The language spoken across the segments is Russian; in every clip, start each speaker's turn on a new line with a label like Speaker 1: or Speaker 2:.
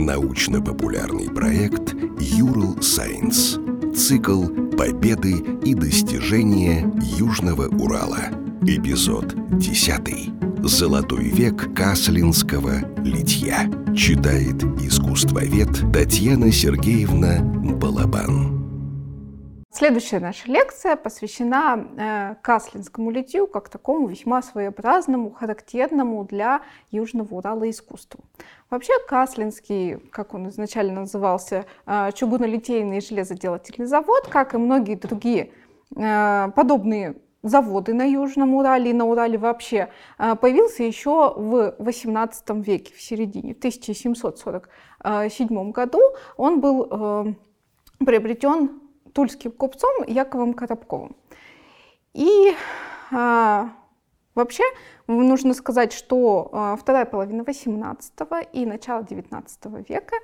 Speaker 1: Научно-популярный проект «Юрл Сайенс». Цикл «Победы и достижения Южного Урала». Эпизод 10. «Золотой век каслинского литья». Читает искусствовед Татьяна Сергеевна Балабан.
Speaker 2: Следующая наша лекция посвящена э, каслинскому литью как такому весьма своеобразному, характерному для Южного Урала искусству. Вообще Каслинский, как он изначально назывался, э, чугунолитейный железоделательный завод, как и многие другие э, подобные заводы на Южном Урале и на Урале вообще, появился еще в XVIII веке, в середине, в 1747 году. Он был приобретен тульским купцом Яковом Коробковым. И а, вообще нужно сказать, что а, вторая половина 18 и начало 19 века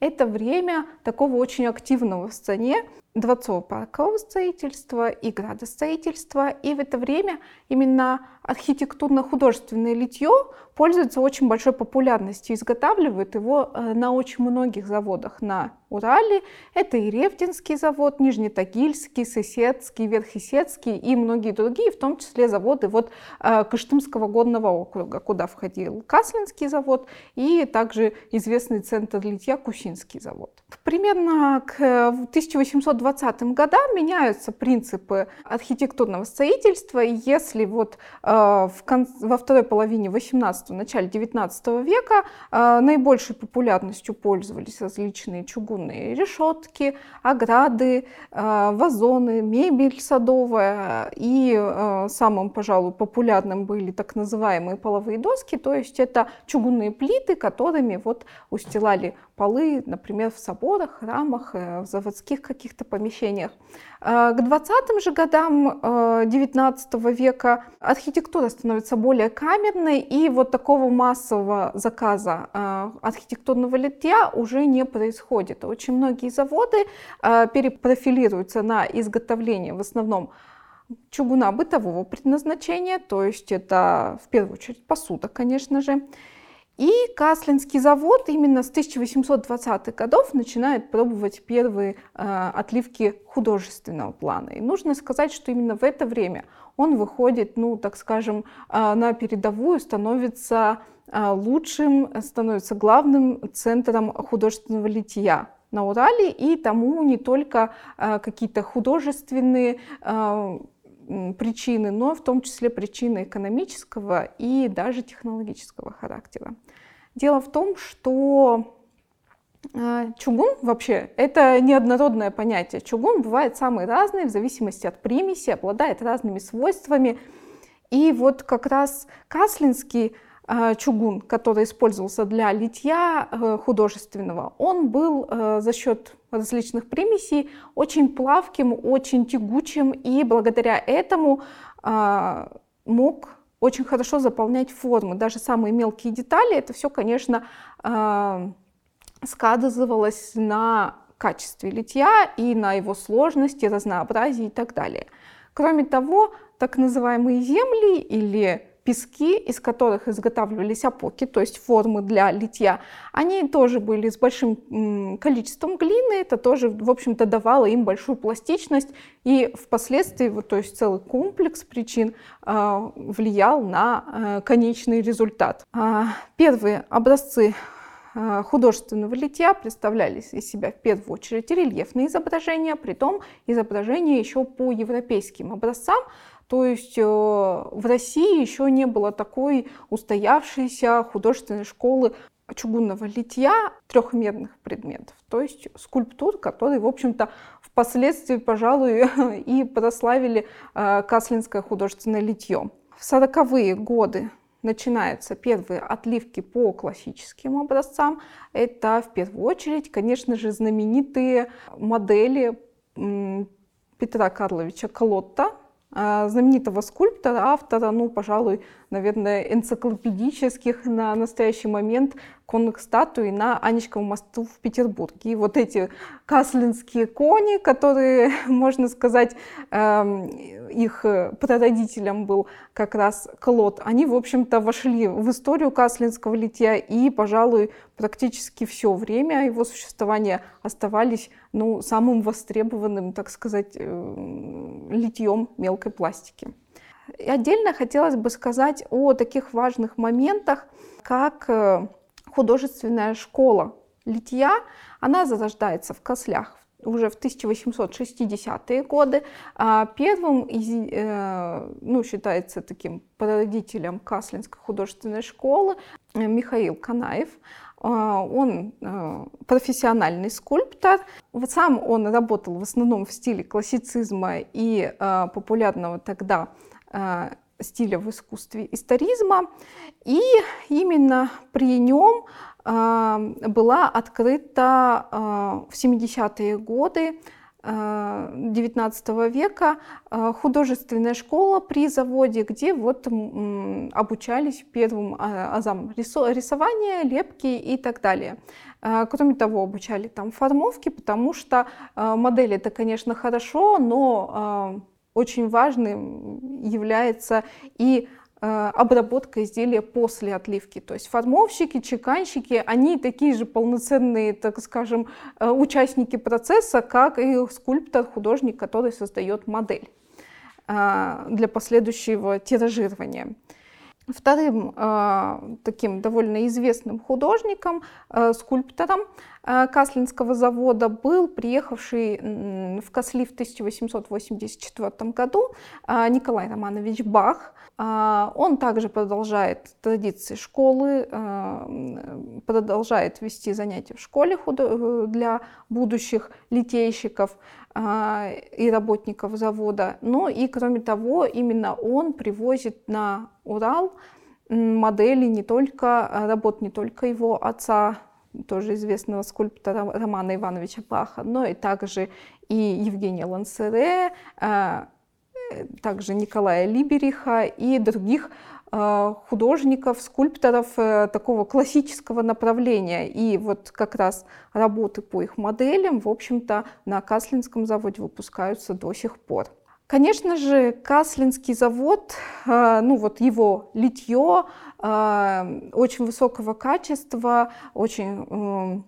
Speaker 2: это время такого очень активного в стране дворцово-паркового строительства и градостроительства. И в это время именно архитектурно-художественное литье пользуется очень большой популярностью. Изготавливают его э, на очень многих заводах на Урале. Это и Ревдинский завод, Нижнетагильский, Сысецкий, Верхесецкий и многие другие, в том числе заводы вот э, Кыштымского горного округа, куда входил Каслинский завод и также известный центр литья Кусинский завод. Примерно к 1820 годам меняются принципы архитектурного строительства, если вот э, в кон... во второй половине 18 начале 19 века э, наибольшей популярностью пользовались различные чугунные решетки, ограды, э, вазоны, мебель садовая, и э, самым, пожалуй, популярным были так называемые половые доски, то есть это чугунные плиты, которыми вот устилали полы, например, в соборах, храмах, э, в заводских каких-то помещениях. Э, к 20-м же годам 19 э, века архитектура становится более камерной, и вот такого массового заказа архитектурного литья уже не происходит. Очень многие заводы перепрофилируются на изготовление в основном чугуна бытового предназначения, то есть это в первую очередь посуда, конечно же, и Каслинский завод именно с 1820-х годов начинает пробовать первые э, отливки художественного плана. И нужно сказать, что именно в это время он выходит, ну, так скажем, э, на передовую, становится э, лучшим, становится главным центром художественного литья на Урале, и тому не только э, какие-то художественные э, причины, но в том числе причины экономического и даже технологического характера. Дело в том, что э, Чугун вообще это неоднородное понятие. Чугун бывает самый разный в зависимости от примеси, обладает разными свойствами. И вот как раз Каслинский э, чугун, который использовался для литья э, художественного, он был за счет различных примесей очень плавким, очень тягучим, и благодаря этому мог очень хорошо заполнять формы, даже самые мелкие детали. Это все, конечно, а, сказывалось на качестве литья и на его сложности, разнообразии и так далее. Кроме того, так называемые земли или пески, из которых изготавливались опоки, то есть формы для литья, они тоже были с большим количеством глины, это тоже, в общем-то, давало им большую пластичность, и впоследствии, то есть целый комплекс причин э, влиял на э, конечный результат. Э, первые образцы художественного литья представлялись из себя в первую очередь рельефные изображения, при том изображения еще по европейским образцам, то есть э, в России еще не было такой устоявшейся художественной школы чугунного литья трехмерных предметов, то есть скульптур, которые, в общем-то, впоследствии, пожалуй, и прославили э, Каслинское художественное литье. В сороковые годы начинаются первые отливки по классическим образцам. Это в первую очередь, конечно же, знаменитые модели Петра Карловича Колотта, знаменитого скульптора, автора, ну, пожалуй, наверное, энциклопедических на настоящий момент конных статуй на Анечковом мосту в Петербурге. И вот эти каслинские кони, которые, можно сказать, эм, их прародителем был как раз Клод, они, в общем-то, вошли в историю каслинского литья и, пожалуй, практически все время его существования оставались ну, самым востребованным, так сказать, э, литьем мелкой пластики. И отдельно хотелось бы сказать о таких важных моментах, как э, художественная школа литья. Она зарождается в Кослях уже в 1860-е годы. А первым, э, ну, считается таким прародителем Каслинской художественной школы Михаил Канаев. А, он профессиональный скульптор. Сам он работал в основном в стиле классицизма и популярного тогда Э, стиля в искусстве историзма. И именно при нем э, была открыта э, в 70-е годы XIX века художественная школа при заводе, где вот обучались первым азам рисования, лепки и так далее. Кроме того, обучали там формовки, потому что модели это, конечно, хорошо, но очень важным является и э, обработка изделия после отливки. То есть формовщики, чеканщики, они такие же полноценные, так скажем, э, участники процесса, как и скульптор, художник, который создает модель э, для последующего тиражирования. Вторым э, таким довольно известным художником, э, скульптором э, Каслинского завода был приехавший в Касли в 1884 году э, Николай Романович Бах. Э, он также продолжает традиции школы, э, продолжает вести занятия в школе худо- для будущих литейщиков и работников завода. Но и кроме того, именно он привозит на Урал модели не только, а, работ не только его отца, тоже известного скульптора Романа Ивановича Баха, но и также и Евгения Лансере, а, э, также Николая Либериха и других Э, художников, скульпторов э, такого классического направления. И вот как раз работы по их моделям, в общем-то, на Каслинском заводе выпускаются до сих пор. Конечно же, Каслинский завод, э, ну вот его литье очень высокого качества, очень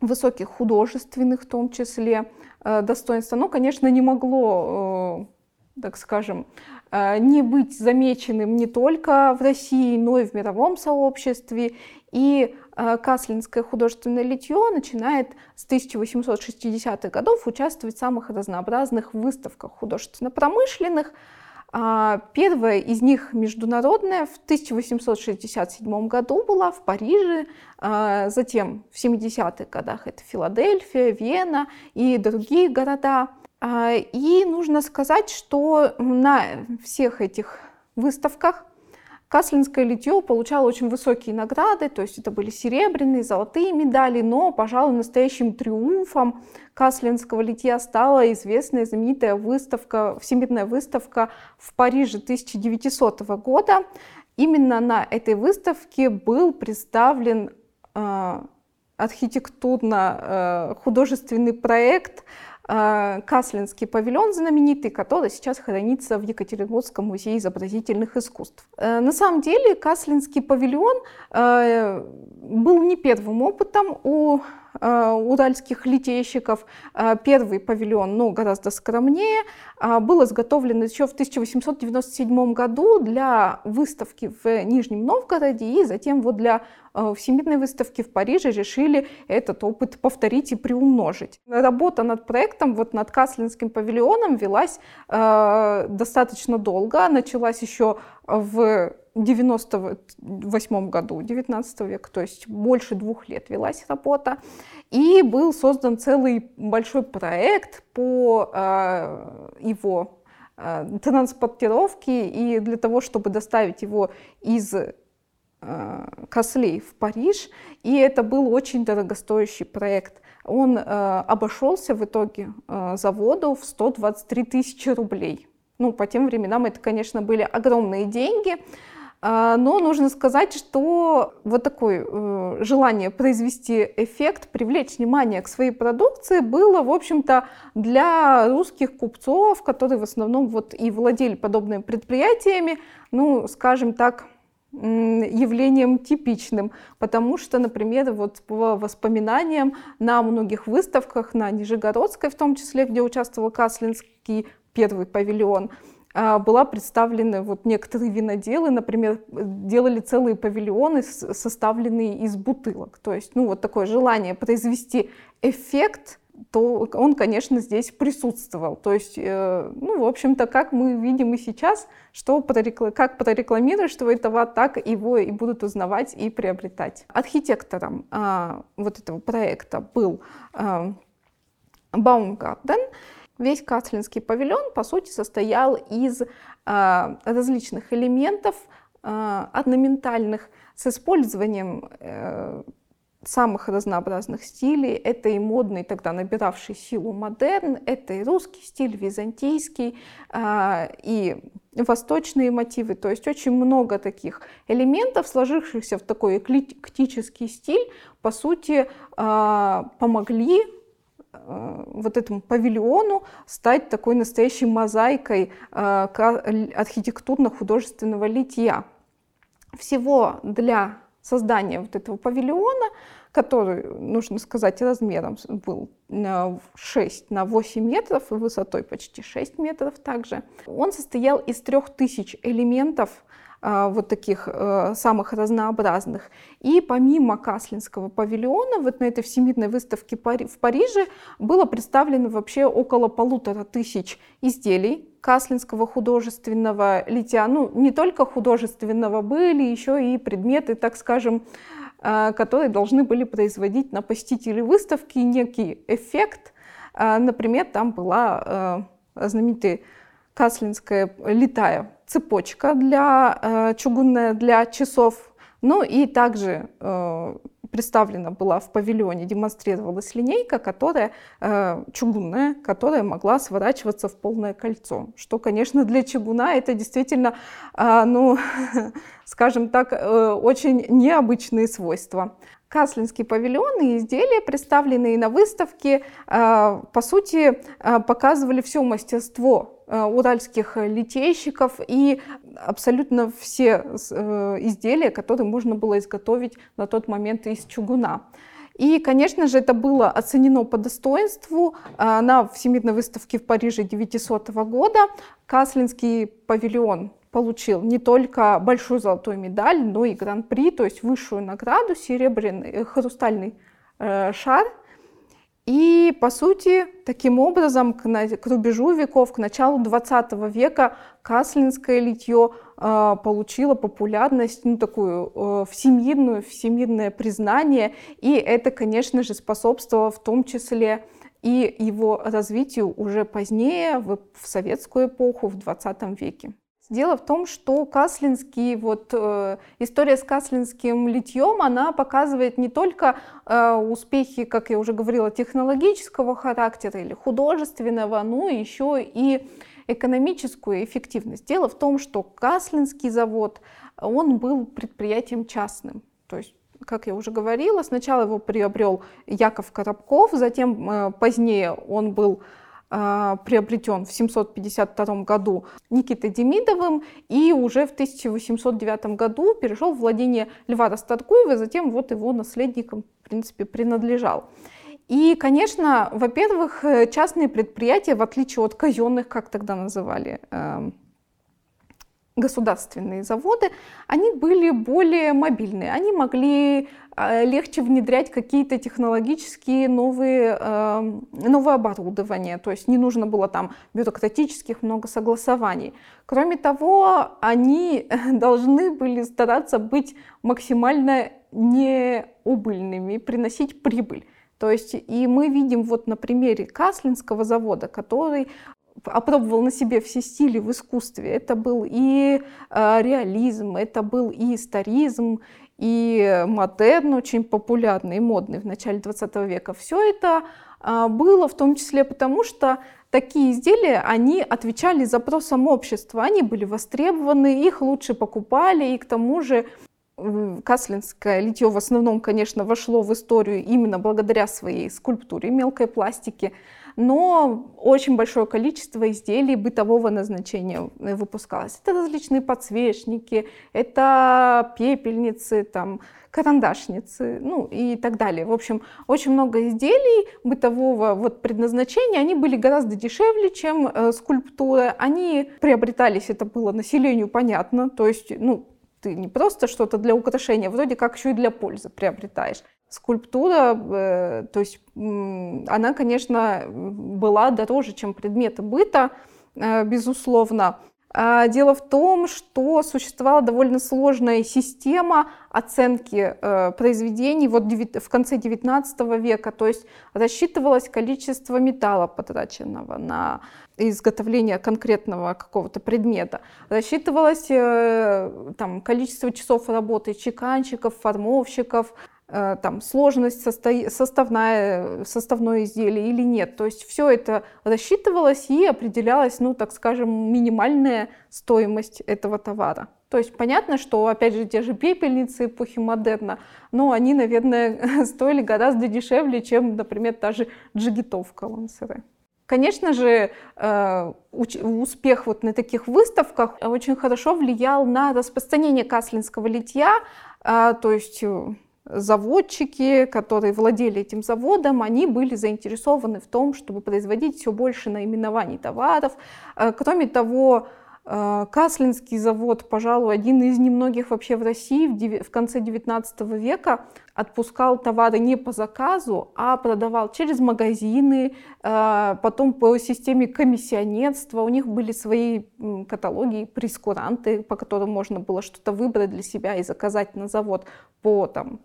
Speaker 2: высоких художественных в том числе достоинств, оно, конечно, не могло, так скажем, Э, не быть замеченным не только в России, но и в мировом сообществе. И э, Каслинское художественное литье начинает с 1860-х годов участвовать в самых разнообразных выставках художественно-промышленных. А, первая из них международная в 1867 году была в Париже, а, затем в 70-х годах это Филадельфия, Вена и другие города. А, и нужно сказать, что на всех этих выставках Каслинское литье получало очень высокие награды, то есть это были серебряные, золотые медали, но, пожалуй, настоящим триумфом Каслинского литья стала известная знаменитая выставка, всемирная выставка в Париже 1900 года. Именно на этой выставке был представлен э, архитектурно-художественный э, проект Каслинский павильон знаменитый, который сейчас хранится в Екатеринбургском музее изобразительных искусств. Э, на самом деле Каслинский павильон э, был не первым опытом у уральских литейщиков. Первый павильон, но гораздо скромнее, был изготовлен еще в 1897 году для выставки в Нижнем Новгороде и затем вот для Э, Всемирной выставки в Париже решили этот опыт повторить и приумножить. Работа над проектом, вот над Каслинским павильоном велась э, достаточно долго. Началась еще в 98 году, 19 века, то есть больше двух лет велась работа. И был создан целый большой проект по э, его э, транспортировке и для того, чтобы доставить его из Э, Кослей в Париж, и это был очень дорогостоящий проект. Он э, обошелся в итоге э, заводу в 123 тысячи рублей. Ну, по тем временам это, конечно, были огромные деньги. А, но нужно сказать, что вот такое э, желание произвести эффект, привлечь внимание к своей продукции было, в общем-то, для русских купцов, которые в основном вот и владели подобными предприятиями, ну, скажем так, явлением типичным, потому что, например, вот по воспоминаниям на многих выставках, на Нижегородской в том числе, где участвовал Каслинский первый павильон, была представлены вот некоторые виноделы, например, делали целые павильоны, составленные из бутылок. То есть, ну, вот такое желание произвести эффект, то он, конечно, здесь присутствовал. То есть, э, ну, в общем-то, как мы видим и сейчас, что прорекл... как прорекламируешь твой товар, так его и будут узнавать и приобретать. Архитектором а, вот этого проекта был а, Baumgarten. Весь Каслинский павильон, по сути, состоял из э, различных элементов э, орнаментальных с использованием э, самых разнообразных стилей. Это и модный, тогда набиравший силу модерн, это и русский стиль, византийский, э, и восточные мотивы. То есть очень много таких элементов, сложившихся в такой эклектический стиль, по сути, помогли вот этому павильону стать такой настоящей мозаикой э, архитектурно-художественного литья. Всего для создания вот этого павильона, который, нужно сказать, размером был 6 на 8 метров и высотой почти 6 метров также, он состоял из 3000 элементов, а, вот таких э, самых разнообразных. И помимо Каслинского павильона, вот на этой всемирной выставке в Париже было представлено вообще около полутора тысяч изделий Каслинского художественного литья. Ну, не только художественного, были еще и предметы, так скажем, которые должны были производить на посетителей выставки некий эффект. Э, например, там была знаменитая Каслинская летая цепочка для, чугунная для часов. Ну и также представлена была в павильоне, демонстрировалась линейка, которая э, чугунная, которая могла сворачиваться в полное кольцо. Что, конечно, для чугуна это действительно, э, ну, скажем так, э, очень необычные свойства. Каслинский павильон и изделия, представленные на выставке, по сути, показывали все мастерство уральских литейщиков и абсолютно все э, изделия, которые можно было изготовить на тот момент из чугуна. И, конечно же, это было оценено по достоинству э, на Всемирной выставке в Париже 900 года. Каслинский павильон получил не только большую золотую медаль, но и гран-при, то есть высшую награду, серебряный хрустальный шар и, по сути, таким образом, к, к рубежу веков, к началу 20 века каслинское литье э, получило популярность, ну, такую э, всемирную, всемирное признание. И это, конечно же, способствовало в том числе и его развитию уже позднее, в, в советскую эпоху, в 20 веке. Дело в том, что Каслинский, вот э, история с Каслинским литьем, она показывает не только э, успехи, как я уже говорила, технологического характера или художественного, но еще и экономическую эффективность. Дело в том, что Каслинский завод, он был предприятием частным. То есть как я уже говорила, сначала его приобрел Яков Коробков, затем э, позднее он был приобретен в 752 году Никитой Демидовым и уже в 1809 году перешел в владение Льва Растаткуева, затем вот его наследникам, в принципе, принадлежал. И, конечно, во-первых, э, частные предприятия, в отличие от казенных, как тогда называли, эм, государственные заводы, они были более мобильные, они могли а, легче внедрять какие-то технологические новые, эм, новое оборудование, то есть не нужно было там бюрократических много согласований. Кроме того, они должны были стараться быть максимально неубыльными, приносить прибыль. То есть и мы видим вот на примере Каслинского завода, который опробовал на себе все стили в искусстве. Это был и э, реализм, это был и историзм, и модерн очень популярный и модный в начале 20 века. Все это а, было в том числе потому, что такие изделия, они отвечали запросам общества, они были востребованы, их лучше покупали, и к тому же Каслинское литье в основном, конечно, вошло в историю именно благодаря своей скульптуре мелкой пластики, но очень большое количество изделий бытового назначения выпускалось. Это различные подсвечники, это пепельницы, там, карандашницы, ну и так далее. В общем, очень много изделий бытового вот предназначения, они были гораздо дешевле, чем э, скульптура. Они приобретались, это было населению понятно, то есть, ну, ты не просто что-то для украшения, вроде как еще и для пользы приобретаешь. Скульптура, э, то есть она, конечно, была дороже, чем предметы быта, э, безусловно. А, дело в том, что существовала довольно сложная система оценки э, произведений вот в конце XIX века, то есть рассчитывалось количество металла, потраченного на изготовление конкретного какого-то предмета, рассчитывалось э, там, количество часов работы чеканщиков, формовщиков, Э, там, сложность состо... составная, составное изделие или нет. То есть все это рассчитывалось и определялась, ну, так скажем, минимальная стоимость этого товара. То есть понятно, что, опять же, те же пепельницы эпохи модерна, но они, наверное, стоили гораздо дешевле, чем, например, та же джигитовка Лансере. Конечно же, э, успех вот на таких выставках очень хорошо влиял на распространение каслинского литья, а, то есть э, заводчики, которые владели этим заводом, они были заинтересованы в том, чтобы производить все больше наименований товаров. Э, кроме того, Каслинский завод, пожалуй, один из немногих вообще в России в конце XIX века отпускал товары не по заказу, а продавал через магазины, э, потом по системе комиссионерства. У них были свои каталоги, прескуранты, по которым можно было что-то выбрать для себя и заказать на завод по там,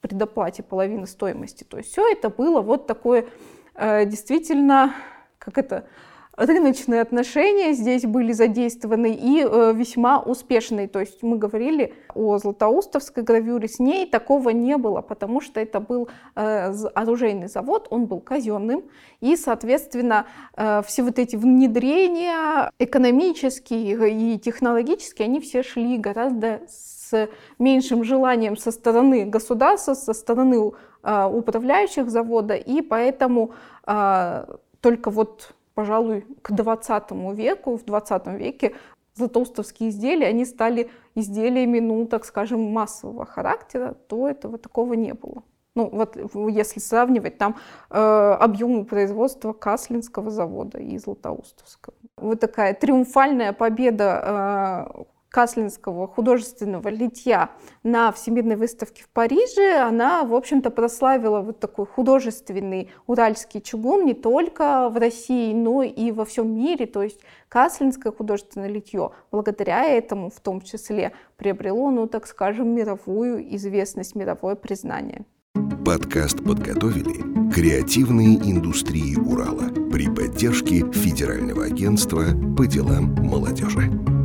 Speaker 2: предоплате половины стоимости. То есть все это было вот такое э, действительно, как это, рыночные отношения здесь были задействованы и э, весьма успешные. То есть мы говорили о Златоустовской гравюре, с ней такого не было, потому что это был э, оружейный завод, он был казенным, и, соответственно, э, все вот эти внедрения экономические и технологические, они все шли гораздо с меньшим желанием со стороны государства, со стороны э, управляющих завода, и поэтому э, только вот, пожалуй, к 20 веку, в 20 веке златоустовские изделия, они стали изделиями, ну, так скажем, массового характера, то этого такого не было. Ну, вот если сравнивать там э, объемы производства Каслинского завода и Златоустовского. Вот такая триумфальная победа э, Каслинского художественного литья на Всемирной выставке в Париже, она, в общем-то, прославила вот такой художественный уральский чугун не только в России, но и во всем мире. То есть Каслинское художественное литье благодаря этому в том числе приобрело, ну, так скажем, мировую известность, мировое признание.
Speaker 1: Подкаст подготовили креативные индустрии Урала при поддержке Федерального агентства по делам молодежи.